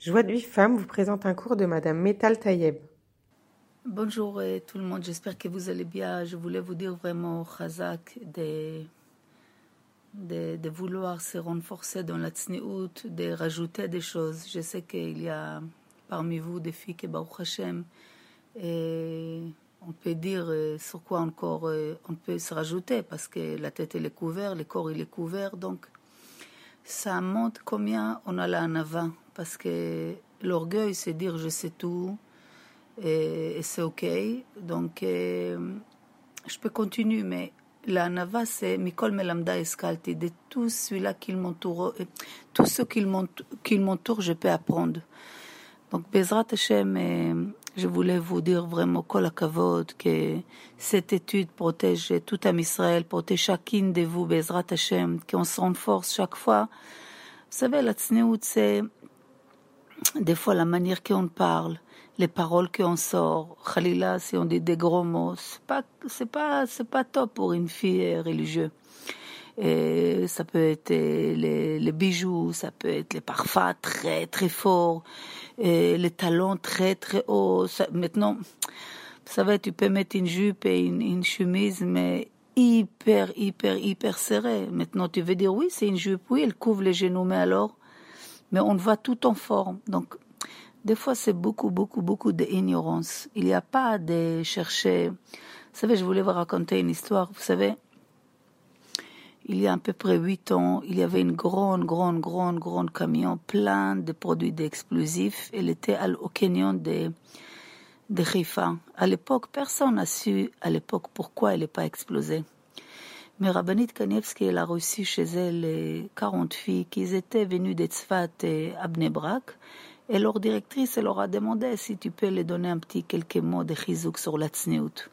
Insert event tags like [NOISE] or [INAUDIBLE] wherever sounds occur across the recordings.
Joie de vie femme vous présente un cours de Madame Metal Tayeb. Bonjour tout le monde, j'espère que vous allez bien. Je voulais vous dire vraiment, Khazak, de, de, vouloir se renforcer dans la tsniout, de rajouter des choses. Je sais qu'il y a parmi vous des filles qui, Baruch Hashem, et on peut dire euh, sur quoi encore euh, on peut se rajouter, parce que la tête est couverte, le corps il est couvert, donc ça montre combien on a la avant parce que l'orgueil, c'est dire je sais tout et, c'est ok. Donc, euh, je peux continuer, mais la nava, c'est Mikol Melamda Escalti. De tout celui-là qui m'entoure, euh, tout ce qui m'entoure, je peux apprendre. Donc, Bezrat Hashem, euh, je voulais vous dire vraiment kol akavod, que cette étude protège tout à Israël, protège chacune de vous, Bezrat Hashem, qu'on se renforce chaque fois. Vous savez, la tsneout, c'est des fois la manière qu'on parle, les paroles qu'on sort, Khalila, si on dit des gros mots, pas, c'est pas, c'est pas top pour une fille religieuse. Et ça peut être les, bijoux, ça peut être les parfums très très forts, et les talons très très hauts. Maintenant, ça va, tu peux mettre une jupe et une, une chemise, mais hyper hyper hyper serrée. Maintenant, tu veux dire oui, c'est une jupe, oui, elle couvre les genoux, mais alors mais on voit tout en forme. Donc, des fois, c'est beaucoup, beaucoup, beaucoup d'ignorance. Il n'y a pas de chercher. Vous savez, je voulais vous raconter une histoire. Vous savez, il y a à peu près huit ans, il y avait une grande, grande, grande, grande camion plein de produits d'explosifs. Elle était au canyon de, de Rifa. À l'époque, personne n'a su, à l'époque, pourquoi elle n'est pas explosée. Mais Rabbanit Kanievski, elle a reçu chez elle 40 filles qui étaient venues d'Etzfat et Abnebrak. Et leur directrice, elle leur a demandé si tu peux les donner un petit quelques mots de chizouk sur la tsniout.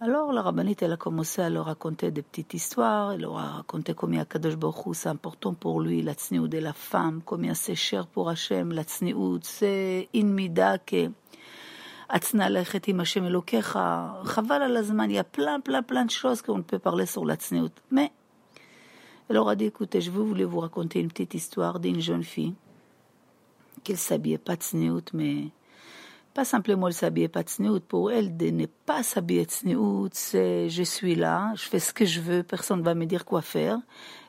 Alors la rabbinite, elle a commencé à leur raconter des petites histoires. Elle leur a raconté combien Kadosh Baruch c'est important pour lui, la tsniout de la femme, combien c'est cher pour Hachem, la tsniout. C'est une mida que Atzna lechet im Hashem Elokecha. Chaval al azman, il y a plein, plein, plein de choses qu'on peut parler sur la tsneut. Mais, elle leur a dit, écoutez, je voulais vous raconter une petite histoire d'une jeune fille qui s'habillait pas tsneut, mais pas simplement elle s'habillait pas. Pour elle, de ne pas s'habiller tsneut, c'est je suis là, je fais ce que je veux, personne ne va me dire quoi faire.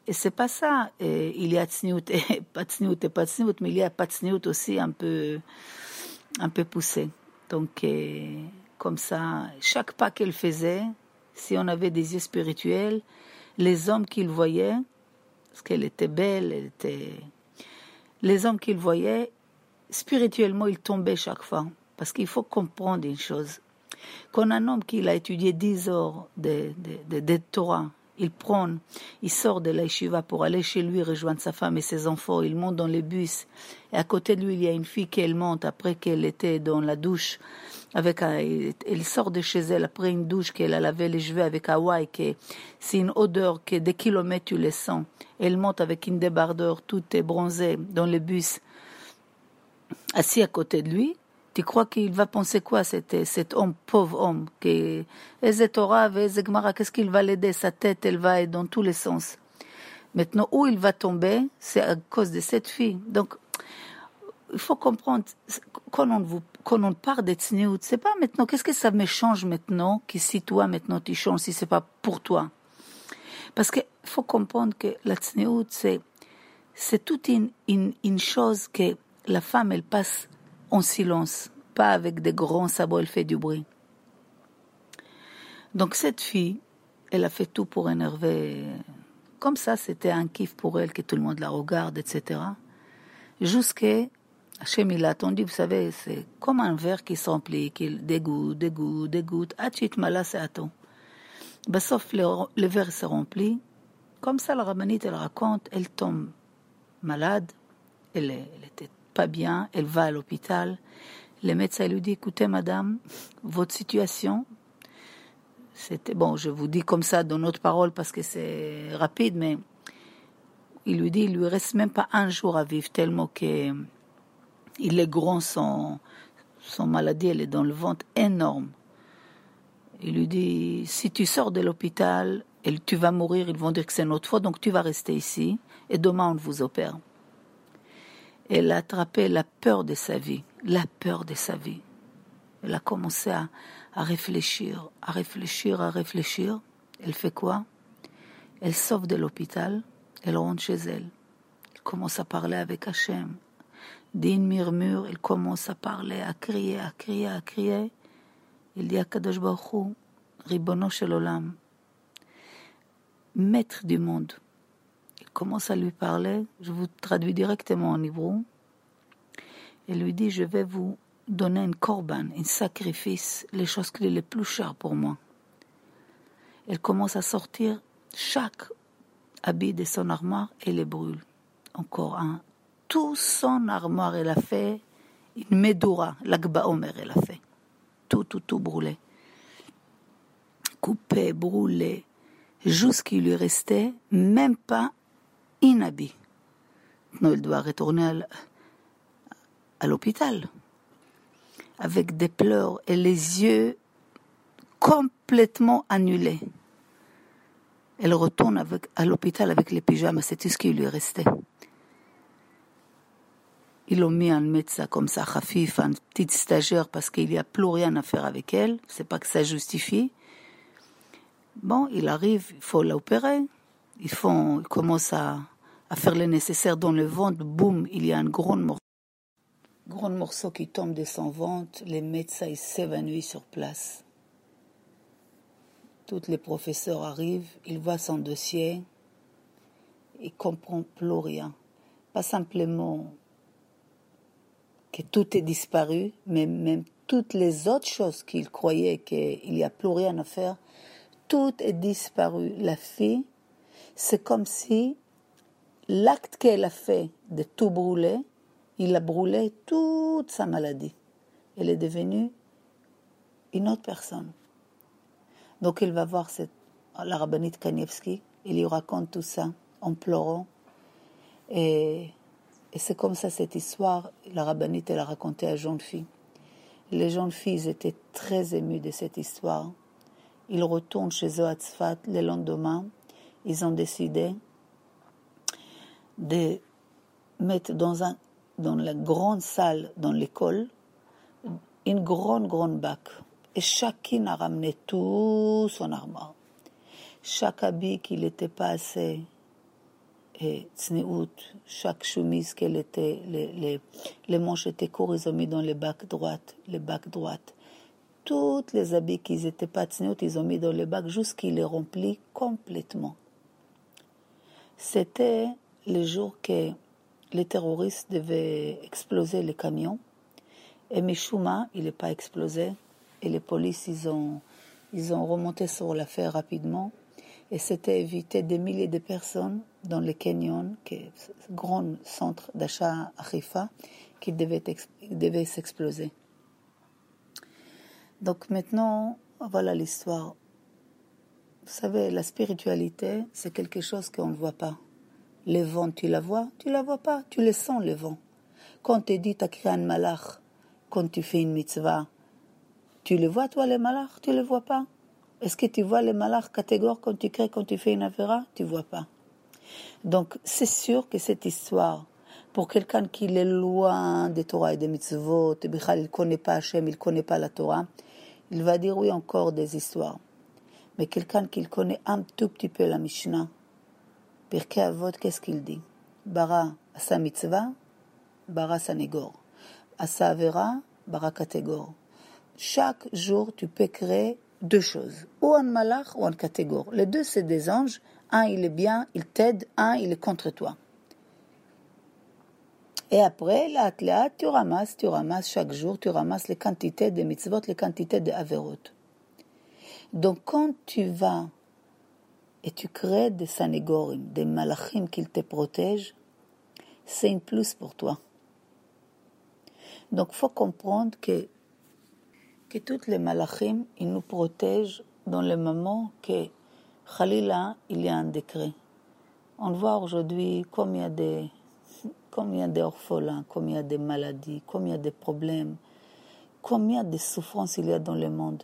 Et c'est pas ça. Il y a tsneut [LAUGHS] et pas et pas tsneut, mais il y a pas tsneut aussi un peu, un peu poussé. Donc, comme ça, chaque pas qu'elle faisait, si on avait des yeux spirituels, les hommes qu'il voyait, parce qu'elle était belle, elle était... Les hommes qu'il voyait, spirituellement, ils tombaient chaque fois. Parce qu'il faut comprendre une chose. Quand un homme qui a étudié dix heures de, de, Torah, il prend, il sort de la pour aller chez lui rejoindre sa femme et ses enfants. Il monte dans les bus. Et à côté de lui, il y a une fille qui monte après qu'elle était dans la douche. Avec elle sort de chez elle après une douche qu'elle a lavé les cheveux avec Hawaï, que c'est une odeur que des kilomètres tu les sens. Elle monte avec une débardeur, toute bronzée, dans le bus, assis à côté de lui. Tu crois qu'il va penser quoi, cet, cet homme, pauvre homme qui, qu'est-ce qu'il va l'aider Sa tête, elle va être dans tous les sens. Maintenant, où il va tomber, c'est à cause de cette fille. Donc, il faut comprendre, quand on, vous, quand on parle de tsniout, c'est pas maintenant, qu'est-ce que ça me change maintenant, que si toi, maintenant, tu changes, si c'est pas pour toi? Parce qu'il faut comprendre que la c'est, c'est toute une, une, une chose que la femme, elle passe en silence, pas avec des grands sabots, elle fait du bruit. Donc cette fille, elle a fait tout pour énerver. Comme ça, c'était un kiff pour elle que tout le monde la regarde, etc. Jusqu'à Hachem, il a attendu, vous savez, c'est comme un verre qui s'emplit, qui dégoûte, dégoûte, dégoûte. Achit mala, c'est à tout. sauf le, le verre se remplit. Comme ça, la rabbinite, elle raconte, elle tombe malade. Elle, elle était pas bien, elle va à l'hôpital. Le médecin lui dit, écoutez madame, votre situation, c'était, bon, je vous dis comme ça dans notre parole parce que c'est rapide, mais il lui dit, il lui reste même pas un jour à vivre tellement que il est grand, son, son maladie, elle est dans le ventre énorme. Il lui dit, si tu sors de l'hôpital, et tu vas mourir, ils vont dire que c'est notre faute, donc tu vas rester ici, et demain on vous opère. Elle a attrapé la peur de sa vie, la peur de sa vie. Elle a commencé à, à réfléchir, à réfléchir, à réfléchir. Elle fait quoi? Elle sort de l'hôpital, elle rentre chez elle. Elle commence à parler avec Hachem. D'une murmure, elle commence à parler, à crier, à crier, à crier. Il dit à Kadosh Baruch Hu, Ribono Shel Olam, maître du monde. Commence à lui parler, je vous traduis directement en hébreu. Il lui dit, je vais vous donner une corban, un sacrifice, les choses qui sont les plus chères pour moi. Elle commence à sortir chaque habit de son armoire et les brûle. Encore un. Tout son armoire, elle a fait une medura, l'agba omer, elle a fait. Tout, tout, tout brûlé. Coupé, brûlé, jusqu'il lui restait même pas Non, elle doit retourner à l'hôpital avec des pleurs et les yeux complètement annulés. Elle retourne avec, à l'hôpital avec les pyjamas, c'est tout ce qui lui restait. Ils ont mis un médecin comme ça, Khafif, un petit stagiaire, parce qu'il n'y a plus rien à faire avec elle. C'est pas que ça justifie. Bon, il arrive, il faut l'opérer. Ils font, ils commencent à, à faire le nécessaire dans le ventre. Boum, il y a un grand morceau. Grand morceau qui tombe de son ventre. Les médecins s'évanouissent sur place. Tous les professeurs arrivent, ils voient son dossier, ils comprennent plus rien. Pas simplement que tout est disparu, mais même toutes les autres choses qu'ils croyaient qu'il n'y a plus rien à faire, tout est disparu. La fille, c'est comme si l'acte qu'elle a fait de tout brûler, il a brûlé toute sa maladie. Elle est devenue une autre personne. Donc il va voir cette, la rabbinite Kanievski, il lui raconte tout ça en pleurant. Et, c'est comme ça cette histoire, la rabbinite, elle a raconté à jeunes filles. Les jeunes filles étaient très émues de cette histoire. Ils retournent chez eux à Tzfat le lendemain. Ils ont décidé de mettre dans, un, dans la grande salle dans l'école une grande, grande bac et chacune a ramené tout son armoire. Chaque habit qui n'était pas assez et chaque chemise qu'elle était, les, les, les, manches étaient courtes, ils ont mis dans les bacs droites, les bacs droites. Toutes les habits qui n'étaient pas tsneout, ils ont mis dans les bacs jusqu'ils les remplis complètement. C'était le jour que les terroristes devaient exploser les camions. Et Mishuma, il n'est pas explosé et les polices, ils ont, ils ont remonté sur l'affaire rapidement. Et c'était éviter des milliers de personnes dans le canyon, qui est un grand centre d'achat à Rifa, qui devait, devait s'exploser. Donc maintenant, voilà l'histoire. Vous savez, la spiritualité, c'est quelque chose qu'on ne voit pas. Les vents, tu la vois? Tu la vois pas, tu les sens, les vents. Quand tu as un malach, quand tu fais une mitzvah, tu les vois, toi, les malars Tu les vois pas? Est-ce que tu vois les malars catégoriques quand tu crées, quand tu fais une affaire? Tu vois pas. Donc, c'est sûr que cette histoire, pour quelqu'un qui est loin des Torah et des mitzvot, il ne connaît pas Hachem, il ne connaît pas la Torah, il va dire oui encore des histoires. Mais quelqu'un qui connaît un tout petit peu la Mishnah, Pirkei Avot, qu'est-ce qu'il dit? Bara asa mitzvah, bara sanegor. Asa avera, bara kategor chaque jour, tu peux créer deux choses, ou un malach ou un catégore. Les deux, c'est des anges. Un, il est bien, il t'aide. Un, il est contre toi. Et après, là, tu ramasses, tu ramasses chaque jour, tu ramasses les quantités de mitzvot, les quantités de averot. Donc, quand tu vas et tu crées des sanégorim, des malachim qui te protègent, c'est une plus pour toi. Donc, faut comprendre que que toutes les malachim, ils nous protègent dans le moment que, Khalila, il y a un décret. On voit aujourd'hui combien de, combien d'orphelins, combien de maladies, combien de problèmes, combien de souffrances il y a dans le monde.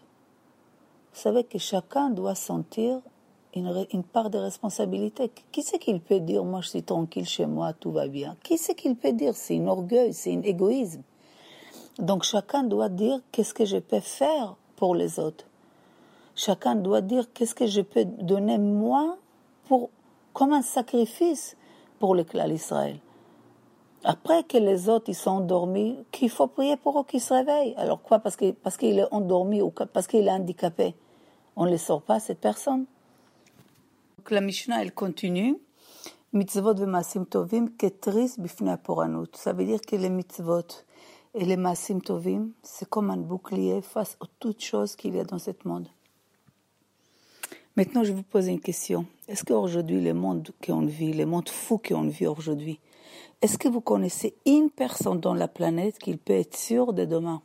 Savez que chacun doit sentir une, une part de responsabilité. Qui c'est qu'il peut dire, moi je suis tranquille chez moi, tout va bien? Qui c'est qu'il peut dire? C'est un orgueil, c'est un égoïsme. Donc chacun doit dire qu'est-ce que je peux faire pour les autres? Chacun doit dire qu'est-ce que je peux donner moi pour, comme un sacrifice pour le clan d'Israël. Après que les autres ils sont endormis, qu'il faut prier pour eux qu'ils se réveillent. Alors quoi Parce qu'il parce qu'il est endormi ou parce qu'il est handicapé? On ne les sort pas, cette personne. Donc la Mishnah, elle continue. Mitzvot v'masim tovim ketris bifnei poranut. Ça veut dire que les mitzvot et les masim tovim, c'est comme un bouclier face à toutes choses qu'il y a dans ce monde. Maintenant, je vous pose une question. Est-ce qu'aujourd'hui, le monde qu'on vit, le monde fou qu'on vit aujourd'hui, est-ce que vous connaissez une personne dans la planète qui peut être sûre de demain?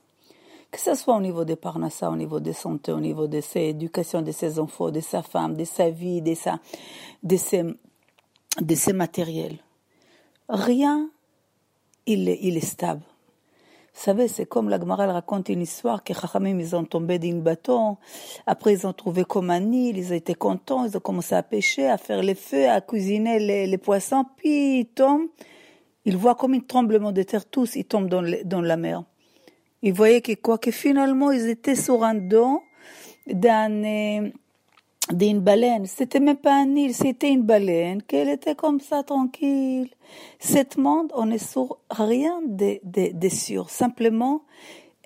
Que ce soit au niveau des parnassa, au niveau de santé, au niveau de ses éducation de ses enfants, de sa femme, de sa vie, de, sa, de, ses, de ses matériels. Rien, il est, il est stable. Vous savez, c'est comme la Gemara raconte une histoire que Chachamim, ils ont tombé d'un bâton. Après, ils ont trouvé comme un île. Ils étaient contents. Ils ont commencé à pêcher, à faire les feux, à cuisiner les, les poissons. Puis, ils tombent. Ils voient comme un tremblement de terre. Tous, ils tombent dans, dans la mer. Ils voyaient que quoi? Que finalement, ils étaient sur un dos d'un, d'une baleine. C'était même pas un île, c'était une baleine, qu'elle était comme ça, tranquille. Cet monde, on est sur rien de, de, de sûr. Simplement,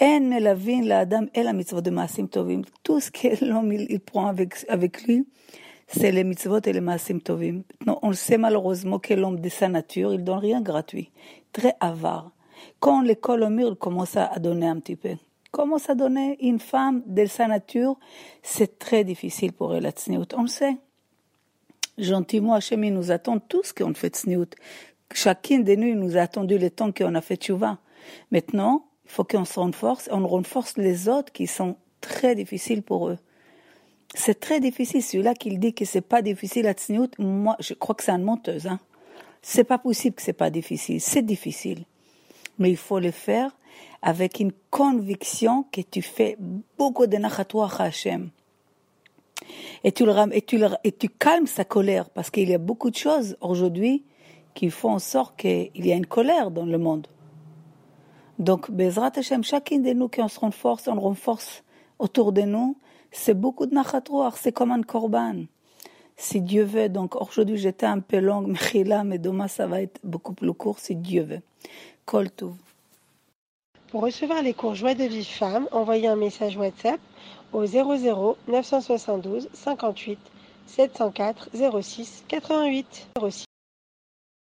mitzvot de maasim tovim. Tout ce que l'homme il, il, prend avec, avec lui, c'est les mitzvot et les maasim tovim. Non, on sait malheureusement que l'homme de sa nature, il donne rien gratuit. Très avare. Quand l'école au mur commence à donner un petit peu. Commence à donner une femme de sa nature, c'est très difficile pour elle la tsniout. On le sait. Gentiment, Hachem, il nous attend tous qu'on fait tsniout. Chacun de nous nous a attendu le temps qu'on a fait tchouva. Maintenant, il faut qu'on se renforce, on renforce les autres qui sont très difficiles pour eux. C'est très difficile. Celui-là qui dit que c'est pas difficile à tsniout, moi, je crois que c'est une menteuse, hein. C'est pas possible que c'est pas difficile. C'est difficile. Mais il faut le faire avec une conviction que tu fais beaucoup de nachatoua Hashem. Et tu, le, et, tu le, et tu calmes sa colère parce qu'il y a beaucoup de choses aujourd'hui qui font en sorte qu'il y a une colère dans le monde. Donc, Bezrat Hashem, chacun de nous qui on se renforce, on renforce autour de nous, c'est beaucoup de nachatoua, c'est comme un korban. Si Dieu veut, donc aujourd'hui j'étais un peu longue, [LAUGHS] mais demain ça va être beaucoup plus court si Dieu veut. Kol pour recevoir les cours Joie de vie femme, envoyez un message WhatsApp au 00 972 58 704 06 88 06.